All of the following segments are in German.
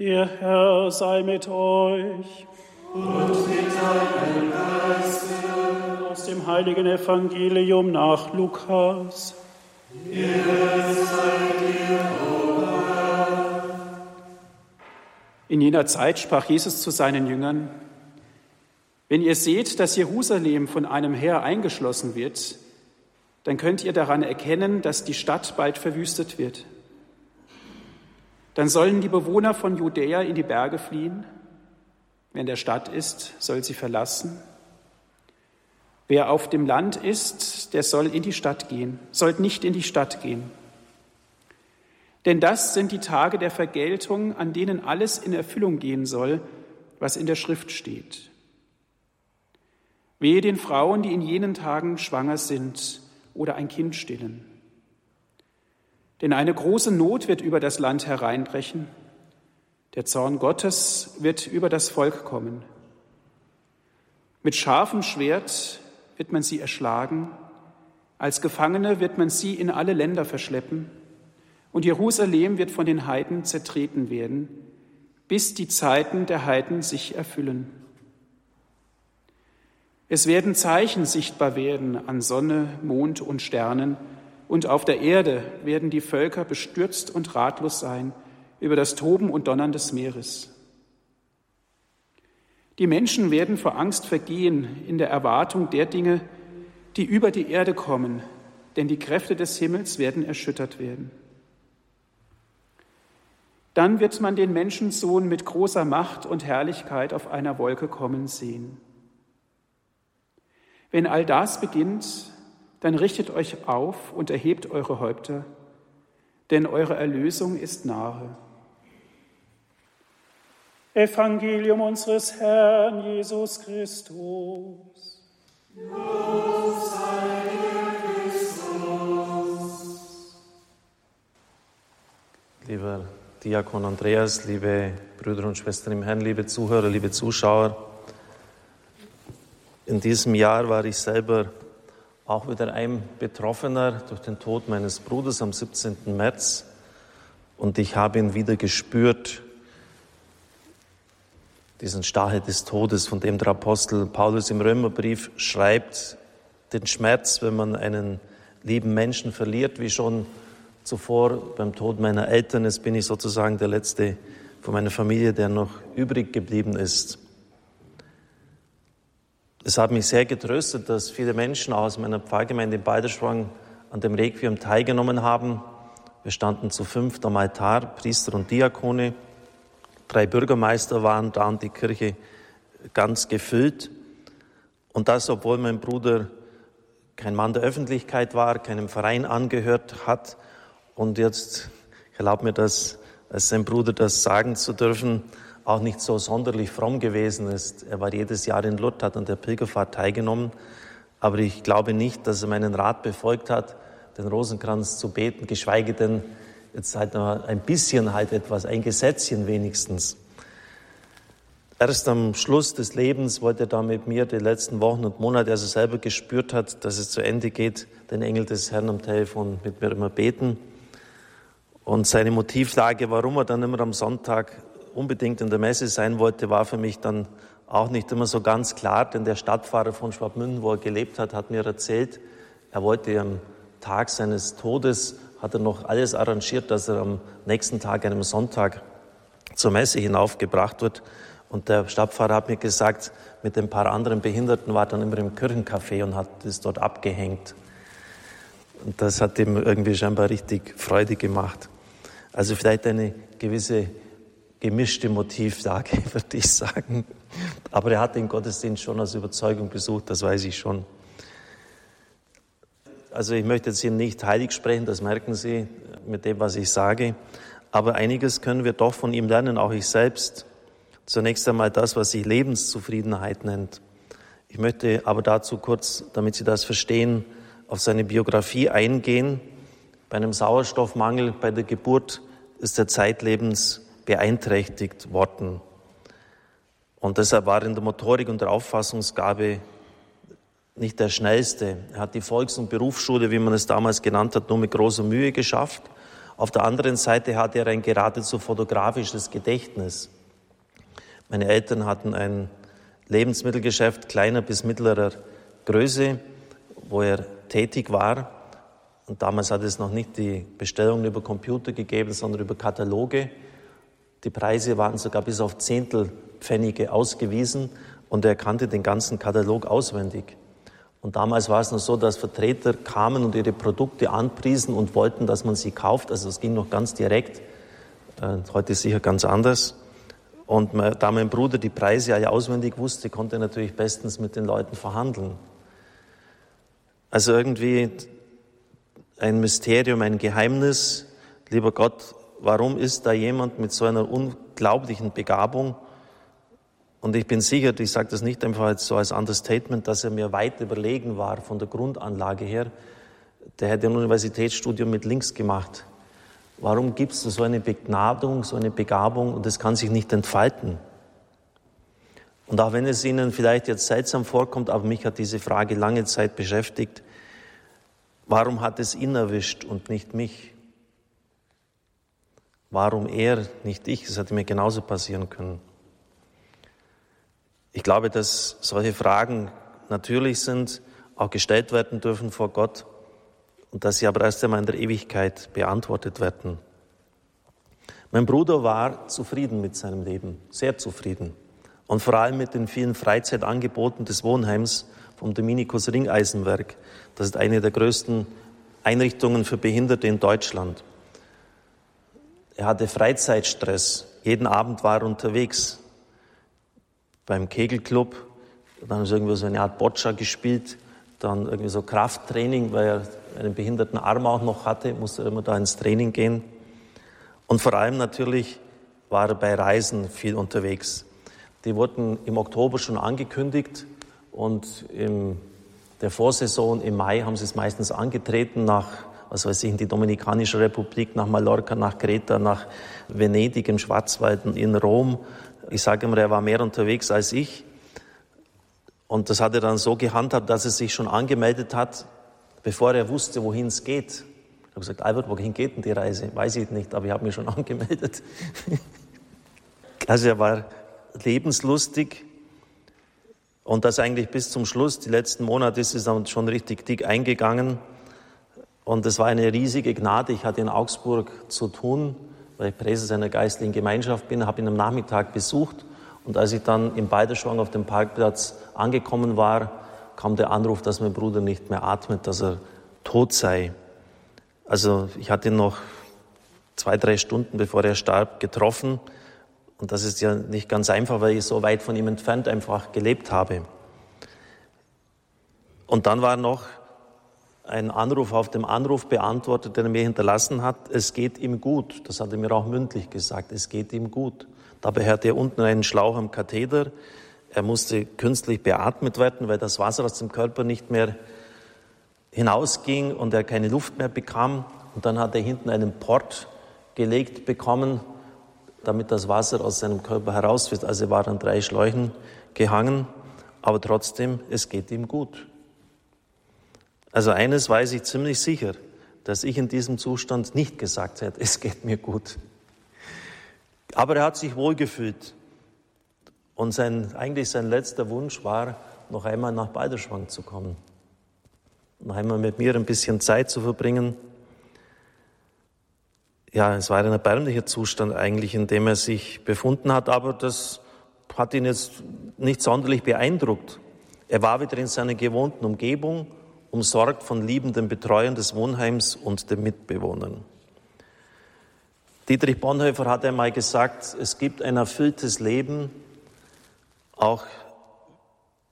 Der Herr sei mit euch. Und mit deinem Geiste. Aus dem heiligen Evangelium nach Lukas. In jener Zeit sprach Jesus zu seinen Jüngern, wenn ihr seht, dass Jerusalem von einem Heer eingeschlossen wird, dann könnt ihr daran erkennen, dass die Stadt bald verwüstet wird. Dann sollen die Bewohner von Judäa in die Berge fliehen. Wer der Stadt ist, soll sie verlassen. Wer auf dem Land ist, der soll in die Stadt gehen, soll nicht in die Stadt gehen. Denn das sind die Tage der Vergeltung, an denen alles in Erfüllung gehen soll, was in der Schrift steht. Wehe den Frauen, die in jenen Tagen schwanger sind oder ein Kind stillen. Denn eine große Not wird über das Land hereinbrechen. Der Zorn Gottes wird über das Volk kommen. Mit scharfem Schwert wird man sie erschlagen. Als Gefangene wird man sie in alle Länder verschleppen. Und Jerusalem wird von den Heiden zertreten werden, bis die Zeiten der Heiden sich erfüllen. Es werden Zeichen sichtbar werden an Sonne, Mond und Sternen, und auf der Erde werden die Völker bestürzt und ratlos sein über das Toben und Donnern des Meeres. Die Menschen werden vor Angst vergehen in der Erwartung der Dinge, die über die Erde kommen, denn die Kräfte des Himmels werden erschüttert werden. Dann wird man den Menschensohn mit großer Macht und Herrlichkeit auf einer Wolke kommen sehen. Wenn all das beginnt, dann richtet euch auf und erhebt eure Häupter, denn eure Erlösung ist nahe. Evangelium unseres Herrn Jesus Christus. Lob sei Christus. Lieber Diakon Andreas, liebe Brüder und Schwestern im Herrn, liebe Zuhörer, liebe Zuschauer, in diesem Jahr war ich selber auch wieder ein Betroffener durch den Tod meines Bruders am 17. März und ich habe ihn wieder gespürt, diesen Stachel des Todes, von dem der Apostel Paulus im Römerbrief schreibt, den Schmerz, wenn man einen lieben Menschen verliert, wie schon zuvor beim Tod meiner Eltern. Jetzt bin ich sozusagen der Letzte von meiner Familie, der noch übrig geblieben ist. Es hat mich sehr getröstet, dass viele Menschen aus meiner Pfarrgemeinde in Balderschwang an dem Requiem teilgenommen haben. Wir standen zu fünft am Altar, Priester und Diakone. Drei Bürgermeister waren da und die Kirche ganz gefüllt. Und das, obwohl mein Bruder kein Mann der Öffentlichkeit war, keinem Verein angehört hat. Und jetzt erlaubt mir das, als sein Bruder das sagen zu dürfen, auch nicht so sonderlich fromm gewesen ist. Er war jedes Jahr in Lourdes, hat an der Pilgerfahrt teilgenommen. Aber ich glaube nicht, dass er meinen Rat befolgt hat, den Rosenkranz zu beten, geschweige denn jetzt halt noch ein bisschen halt etwas, ein Gesetzchen wenigstens. Erst am Schluss des Lebens wollte er da mit mir die letzten Wochen und Monate, als er selber gespürt hat, dass es zu Ende geht, den Engel des Herrn am Telefon mit mir immer beten. Und seine Motivlage, warum er dann immer am Sonntag unbedingt in der Messe sein wollte, war für mich dann auch nicht immer so ganz klar, denn der Stadtpfarrer von Schwabmünden, wo er gelebt hat, hat mir erzählt, er wollte am Tag seines Todes, hat er noch alles arrangiert, dass er am nächsten Tag, einem Sonntag, zur Messe hinaufgebracht wird. Und der Stadtpfarrer hat mir gesagt, mit ein paar anderen Behinderten war dann immer im Kirchencafé und hat es dort abgehängt. Und das hat ihm irgendwie scheinbar richtig Freude gemacht. Also vielleicht eine gewisse gemischte Motivlage, würde ich sagen. Aber er hat den Gottesdienst schon aus Überzeugung besucht, das weiß ich schon. Also ich möchte jetzt hier nicht heilig sprechen, das merken Sie mit dem, was ich sage. Aber einiges können wir doch von ihm lernen, auch ich selbst. Zunächst einmal das, was sich Lebenszufriedenheit nennt. Ich möchte aber dazu kurz, damit Sie das verstehen, auf seine Biografie eingehen. Bei einem Sauerstoffmangel bei der Geburt ist er zeitlebens beeinträchtigt worden. Und deshalb war er in der Motorik und der Auffassungsgabe nicht der Schnellste. Er hat die Volks- und Berufsschule, wie man es damals genannt hat, nur mit großer Mühe geschafft. Auf der anderen Seite hatte er ein geradezu fotografisches Gedächtnis. Meine Eltern hatten ein Lebensmittelgeschäft kleiner bis mittlerer Größe, wo er tätig war. Und damals hat es noch nicht die Bestellungen über Computer gegeben, sondern über Kataloge. Die Preise waren sogar bis auf Zehntelpfennige ausgewiesen und er kannte den ganzen Katalog auswendig. Und damals war es noch so, dass Vertreter kamen und ihre Produkte anpriesen und wollten, dass man sie kauft. Also es ging noch ganz direkt. Äh, heute ist sicher ganz anders. Und da mein Bruder die Preise ja auswendig wusste, konnte er natürlich bestens mit den Leuten verhandeln. Also irgendwie ein Mysterium, ein Geheimnis. Lieber Gott, warum ist da jemand mit so einer unglaublichen Begabung? Und ich bin sicher, ich sage das nicht einfach so als Understatement, dass er mir weit überlegen war von der Grundanlage her. Der hätte ein Universitätsstudium mit links gemacht. Warum gibt es so eine Begnadung, so eine Begabung und es kann sich nicht entfalten? Und auch wenn es Ihnen vielleicht jetzt seltsam vorkommt, aber mich hat diese Frage lange Zeit beschäftigt, warum hat es ihn erwischt und nicht mich? Warum er, nicht ich? Es hätte mir genauso passieren können. Ich glaube, dass solche Fragen natürlich sind, auch gestellt werden dürfen vor Gott und dass sie aber erst einmal in der Ewigkeit beantwortet werden. Mein Bruder war zufrieden mit seinem Leben, sehr zufrieden. Und vor allem mit den vielen Freizeitangeboten des Wohnheims vom Dominikus Ringeisenwerk. Das ist eine der größten Einrichtungen für Behinderte in Deutschland. Er hatte Freizeitstress. Jeden Abend war er unterwegs. Beim Kegelclub. Dann haben sie irgendwie so eine Art Boccia gespielt. Dann irgendwie so Krafttraining, weil er einen behinderten Arm auch noch hatte, musste er immer da ins Training gehen. Und vor allem natürlich war er bei Reisen viel unterwegs. Die wurden im Oktober schon angekündigt und in der Vorsaison im Mai haben sie es meistens angetreten nach, was weiß ich, in die Dominikanische Republik, nach Mallorca, nach Kreta, nach Venedig, in Schwarzwald in Rom. Ich sage immer, er war mehr unterwegs als ich. Und das hat er dann so gehandhabt, dass er sich schon angemeldet hat, bevor er wusste, wohin es geht. Ich habe gesagt, Albert, wohin geht denn die Reise? Weiß ich nicht, aber ich habe mich schon angemeldet. also er war lebenslustig und das eigentlich bis zum Schluss. Die letzten Monate ist es dann schon richtig dick eingegangen. Und es war eine riesige Gnade. Ich hatte in Augsburg zu tun, weil ich Präses einer geistlichen Gemeinschaft bin, habe ihn am Nachmittag besucht. Und als ich dann im Beiderschwang auf dem Parkplatz angekommen war, kam der Anruf, dass mein Bruder nicht mehr atmet, dass er tot sei. Also ich hatte ihn noch zwei, drei Stunden bevor er starb getroffen. Und das ist ja nicht ganz einfach, weil ich so weit von ihm entfernt einfach gelebt habe. Und dann war noch ein Anruf auf dem Anruf beantwortet, den er mir hinterlassen hat. Es geht ihm gut. Das hat er mir auch mündlich gesagt. Es geht ihm gut. Dabei hatte er unten einen Schlauch am Katheter. Er musste künstlich beatmet werden, weil das Wasser aus dem Körper nicht mehr hinausging und er keine Luft mehr bekam. Und dann hat er hinten einen Port gelegt bekommen, damit das Wasser aus seinem Körper herausfließt. Also er war an drei Schläuchen gehangen, aber trotzdem, es geht ihm gut. Also eines weiß ich ziemlich sicher, dass ich in diesem Zustand nicht gesagt hätte, es geht mir gut. Aber er hat sich wohlgefühlt. Und sein, eigentlich sein letzter Wunsch war, noch einmal nach Balderschwang zu kommen. Noch einmal mit mir ein bisschen Zeit zu verbringen. Ja, es war ein erbärmlicher Zustand eigentlich, in dem er sich befunden hat, aber das hat ihn jetzt nicht sonderlich beeindruckt. Er war wieder in seiner gewohnten Umgebung, umsorgt von liebenden Betreuern des Wohnheims und den Mitbewohnern. Dietrich Bonhoeffer hat einmal gesagt, es gibt ein erfülltes Leben, auch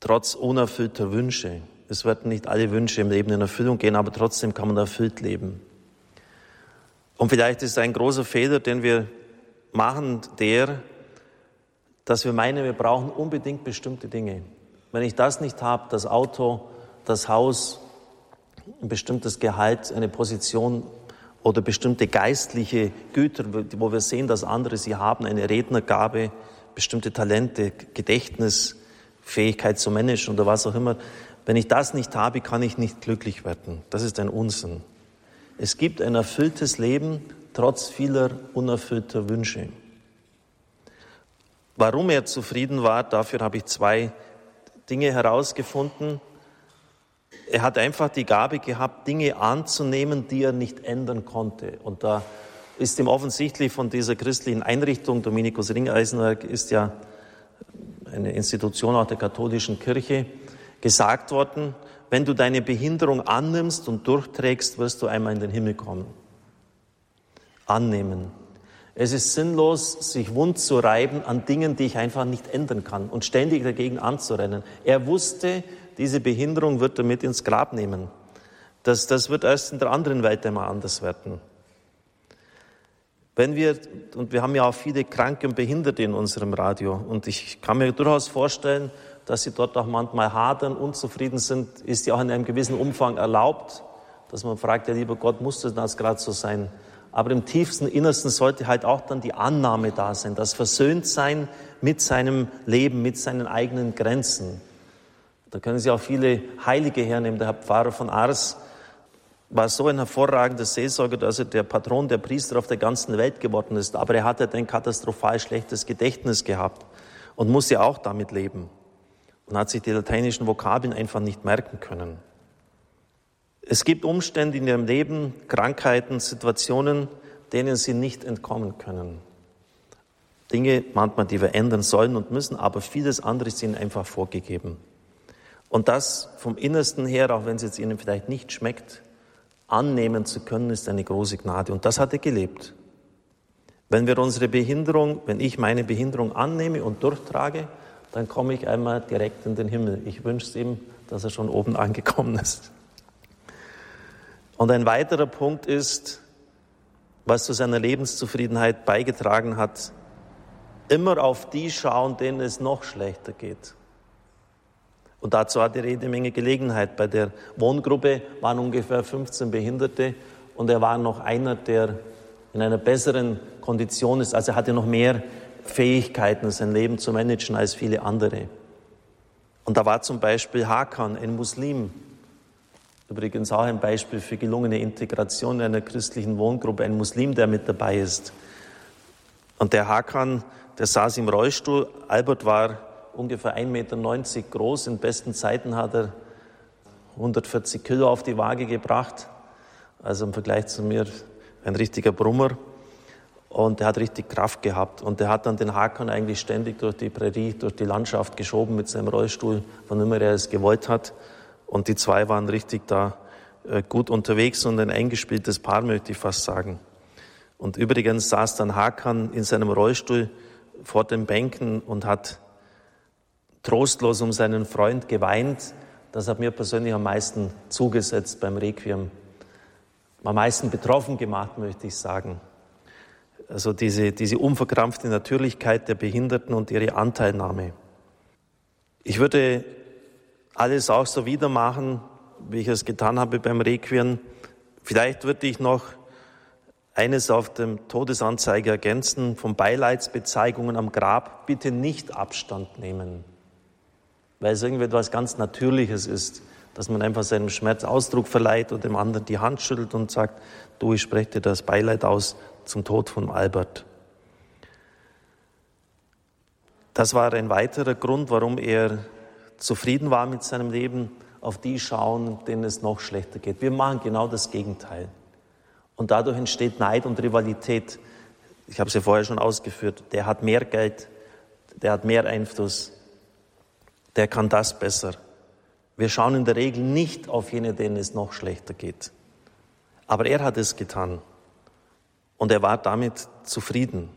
trotz unerfüllter Wünsche. Es werden nicht alle Wünsche im Leben in Erfüllung gehen, aber trotzdem kann man erfüllt leben. Und vielleicht ist ein großer Fehler, den wir machen, der, dass wir meinen, wir brauchen unbedingt bestimmte Dinge. Wenn ich das nicht habe, das Auto, das Haus, ein bestimmtes Gehalt, eine Position oder bestimmte geistliche Güter, wo wir sehen, dass andere sie haben, eine Rednergabe, bestimmte Talente, Gedächtnis, Fähigkeit zu managen oder was auch immer. Wenn ich das nicht habe, kann ich nicht glücklich werden. Das ist ein Unsinn. Es gibt ein erfülltes Leben trotz vieler unerfüllter Wünsche. Warum er zufrieden war, dafür habe ich zwei Dinge herausgefunden. Er hat einfach die Gabe gehabt, Dinge anzunehmen, die er nicht ändern konnte. Und da ist ihm offensichtlich von dieser christlichen Einrichtung, Dominikus Ringeisenberg ist ja eine Institution auch der katholischen Kirche, gesagt worden, wenn du deine Behinderung annimmst und durchträgst, wirst du einmal in den Himmel kommen. Annehmen. Es ist sinnlos, sich wund zu reiben an Dingen, die ich einfach nicht ändern kann und ständig dagegen anzurennen. Er wusste, diese Behinderung wird er mit ins Grab nehmen. Das, das wird erst in der anderen Welt einmal anders werden. Wenn wir, und wir haben ja auch viele Kranke und Behinderte in unserem Radio, und ich kann mir durchaus vorstellen, dass sie dort auch manchmal hadern, unzufrieden sind, ist ja auch in einem gewissen Umfang erlaubt, dass man fragt, ja lieber Gott, muss das gerade so sein? Aber im tiefsten Innersten sollte halt auch dann die Annahme da sein, das Versöhntsein mit seinem Leben, mit seinen eigenen Grenzen. Da können Sie auch viele Heilige hernehmen. Der Herr Pfarrer von Ars war so ein hervorragender Seelsorger, dass er der Patron der Priester auf der ganzen Welt geworden ist. Aber er hatte ein katastrophal schlechtes Gedächtnis gehabt und musste auch damit leben und hat sich die lateinischen Vokabeln einfach nicht merken können. Es gibt Umstände in ihrem Leben, Krankheiten, Situationen, denen sie nicht entkommen können. Dinge manchmal, die wir ändern sollen und müssen, aber vieles andere ist ihnen einfach vorgegeben. Und das vom Innersten her, auch wenn es jetzt ihnen vielleicht nicht schmeckt, annehmen zu können, ist eine große Gnade. Und das hat er gelebt. Wenn wir unsere Behinderung, wenn ich meine Behinderung annehme und durchtrage, dann komme ich einmal direkt in den Himmel. Ich wünsche es ihm, dass er schon oben angekommen ist. Und ein weiterer Punkt ist, was zu seiner Lebenszufriedenheit beigetragen hat, immer auf die schauen, denen es noch schlechter geht. Und dazu hat er jede Menge Gelegenheit. Bei der Wohngruppe waren ungefähr 15 Behinderte und er war noch einer, der in einer besseren Kondition ist. Also er hatte noch mehr Fähigkeiten, sein Leben zu managen als viele andere. Und da war zum Beispiel Hakan, ein Muslim, Übrigens auch ein Beispiel für gelungene Integration in einer christlichen Wohngruppe, ein Muslim, der mit dabei ist. Und der Hakan, der saß im Rollstuhl. Albert war ungefähr 1,90 Meter groß. In besten Zeiten hat er 140 Kilo auf die Waage gebracht. Also im Vergleich zu mir ein richtiger Brummer. Und er hat richtig Kraft gehabt. Und er hat dann den Hakan eigentlich ständig durch die Prärie, durch die Landschaft geschoben mit seinem Rollstuhl, wann immer er es gewollt hat. Und die zwei waren richtig da äh, gut unterwegs und ein eingespieltes Paar, möchte ich fast sagen. Und übrigens saß dann Hakan in seinem Rollstuhl vor den Bänken und hat trostlos um seinen Freund geweint. Das hat mir persönlich am meisten zugesetzt beim Requiem. Am meisten betroffen gemacht, möchte ich sagen. Also diese, diese unverkrampfte Natürlichkeit der Behinderten und ihre Anteilnahme. Ich würde alles auch so wieder machen, wie ich es getan habe beim Requiem. Vielleicht würde ich noch eines auf dem Todesanzeige ergänzen, von Beileidsbezeigungen am Grab bitte nicht Abstand nehmen, weil es irgendwie etwas ganz Natürliches ist, dass man einfach seinem Schmerz Ausdruck verleiht und dem anderen die Hand schüttelt und sagt, du, ich spreche dir das Beileid aus zum Tod von Albert. Das war ein weiterer Grund, warum er zufrieden war mit seinem Leben, auf die schauen, denen es noch schlechter geht. Wir machen genau das Gegenteil. Und dadurch entsteht Neid und Rivalität. Ich habe es ja vorher schon ausgeführt. Der hat mehr Geld, der hat mehr Einfluss, der kann das besser. Wir schauen in der Regel nicht auf jene, denen es noch schlechter geht. Aber er hat es getan. Und er war damit zufrieden.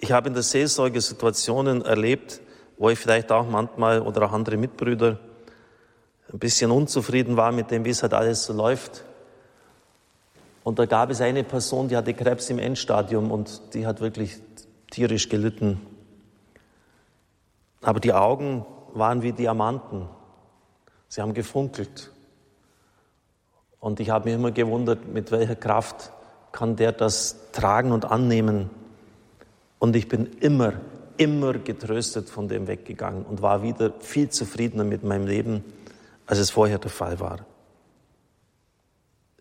Ich habe in der Seelsorge Situationen erlebt, wo ich vielleicht auch manchmal oder auch andere Mitbrüder ein bisschen unzufrieden war mit dem, wie es halt alles so läuft. Und da gab es eine Person, die hatte Krebs im Endstadium und die hat wirklich tierisch gelitten. Aber die Augen waren wie Diamanten. Sie haben gefunkelt. Und ich habe mich immer gewundert, mit welcher Kraft kann der das tragen und annehmen. Und ich bin immer immer getröstet von dem weggegangen und war wieder viel zufriedener mit meinem Leben, als es vorher der Fall war.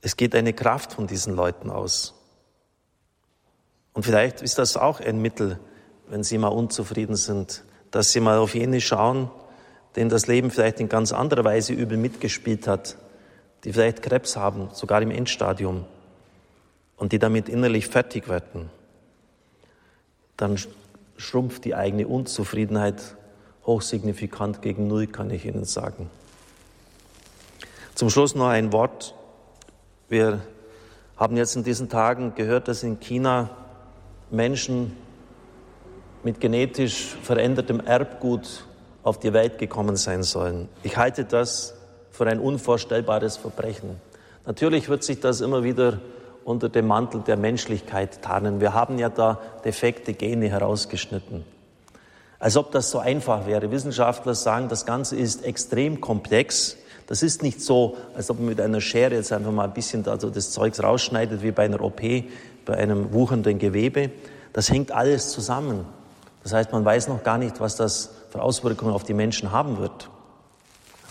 Es geht eine Kraft von diesen Leuten aus. Und vielleicht ist das auch ein Mittel, wenn Sie mal unzufrieden sind, dass Sie mal auf jene schauen, denen das Leben vielleicht in ganz anderer Weise übel mitgespielt hat, die vielleicht Krebs haben, sogar im Endstadium, und die damit innerlich fertig werden. Dann schrumpft die eigene Unzufriedenheit hochsignifikant gegen Null, kann ich Ihnen sagen. Zum Schluss noch ein Wort. Wir haben jetzt in diesen Tagen gehört, dass in China Menschen mit genetisch verändertem Erbgut auf die Welt gekommen sein sollen. Ich halte das für ein unvorstellbares Verbrechen. Natürlich wird sich das immer wieder unter dem Mantel der Menschlichkeit tarnen. Wir haben ja da defekte Gene herausgeschnitten. Als ob das so einfach wäre. Wissenschaftler sagen, das Ganze ist extrem komplex. Das ist nicht so, als ob man mit einer Schere jetzt einfach mal ein bisschen also das Zeugs rausschneidet wie bei einer OP, bei einem wuchernden Gewebe. Das hängt alles zusammen. Das heißt, man weiß noch gar nicht, was das für Auswirkungen auf die Menschen haben wird.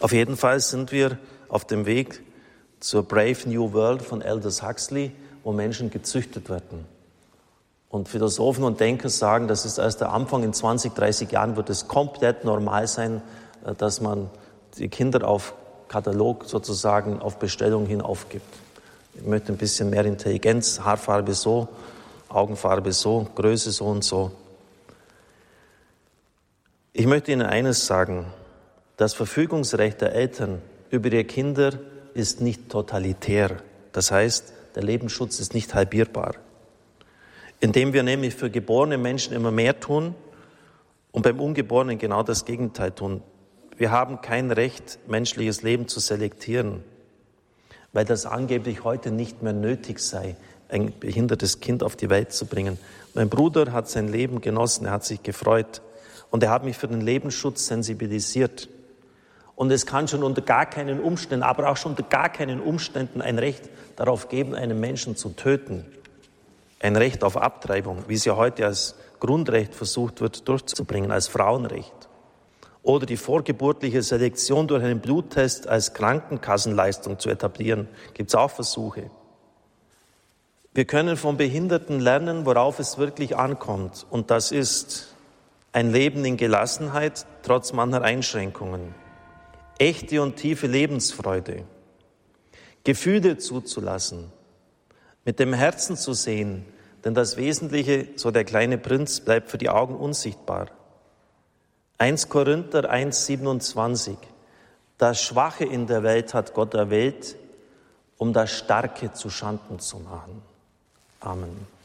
Auf jeden Fall sind wir auf dem Weg zur Brave New World von Aldous Huxley, wo Menschen gezüchtet werden. Und Philosophen und Denker sagen, das ist erst der Anfang. In 20, 30 Jahren wird es komplett normal sein, äh, dass man die Kinder auf Katalog sozusagen auf Bestellung hin aufgibt. Ich möchte ein bisschen mehr Intelligenz, Haarfarbe so, Augenfarbe so, Größe so und so. Ich möchte Ihnen eines sagen. Das Verfügungsrecht der Eltern über ihre Kinder ist nicht totalitär. Das heißt, der Lebensschutz ist nicht halbierbar. Indem wir nämlich für geborene Menschen immer mehr tun und beim Ungeborenen genau das Gegenteil tun. Wir haben kein Recht, menschliches Leben zu selektieren, weil das angeblich heute nicht mehr nötig sei, ein behindertes Kind auf die Welt zu bringen. Mein Bruder hat sein Leben genossen, er hat sich gefreut und er hat mich für den Lebensschutz sensibilisiert. Und es kann schon unter gar keinen Umständen, aber auch schon unter gar keinen Umständen ein Recht darauf geben, einen Menschen zu töten. Ein Recht auf Abtreibung, wie es ja heute als Grundrecht versucht wird durchzubringen, als Frauenrecht. Oder die vorgeburtliche Selektion durch einen Bluttest als Krankenkassenleistung zu etablieren, gibt es auch Versuche. Wir können von Behinderten lernen, worauf es wirklich ankommt. Und das ist ein Leben in Gelassenheit trotz mancher Einschränkungen echte und tiefe Lebensfreude, Gefühle zuzulassen, mit dem Herzen zu sehen, denn das Wesentliche, so der kleine Prinz, bleibt für die Augen unsichtbar. 1 Korinther 1, 27. Das Schwache in der Welt hat Gott erwählt, um das Starke zu Schanden zu machen. Amen.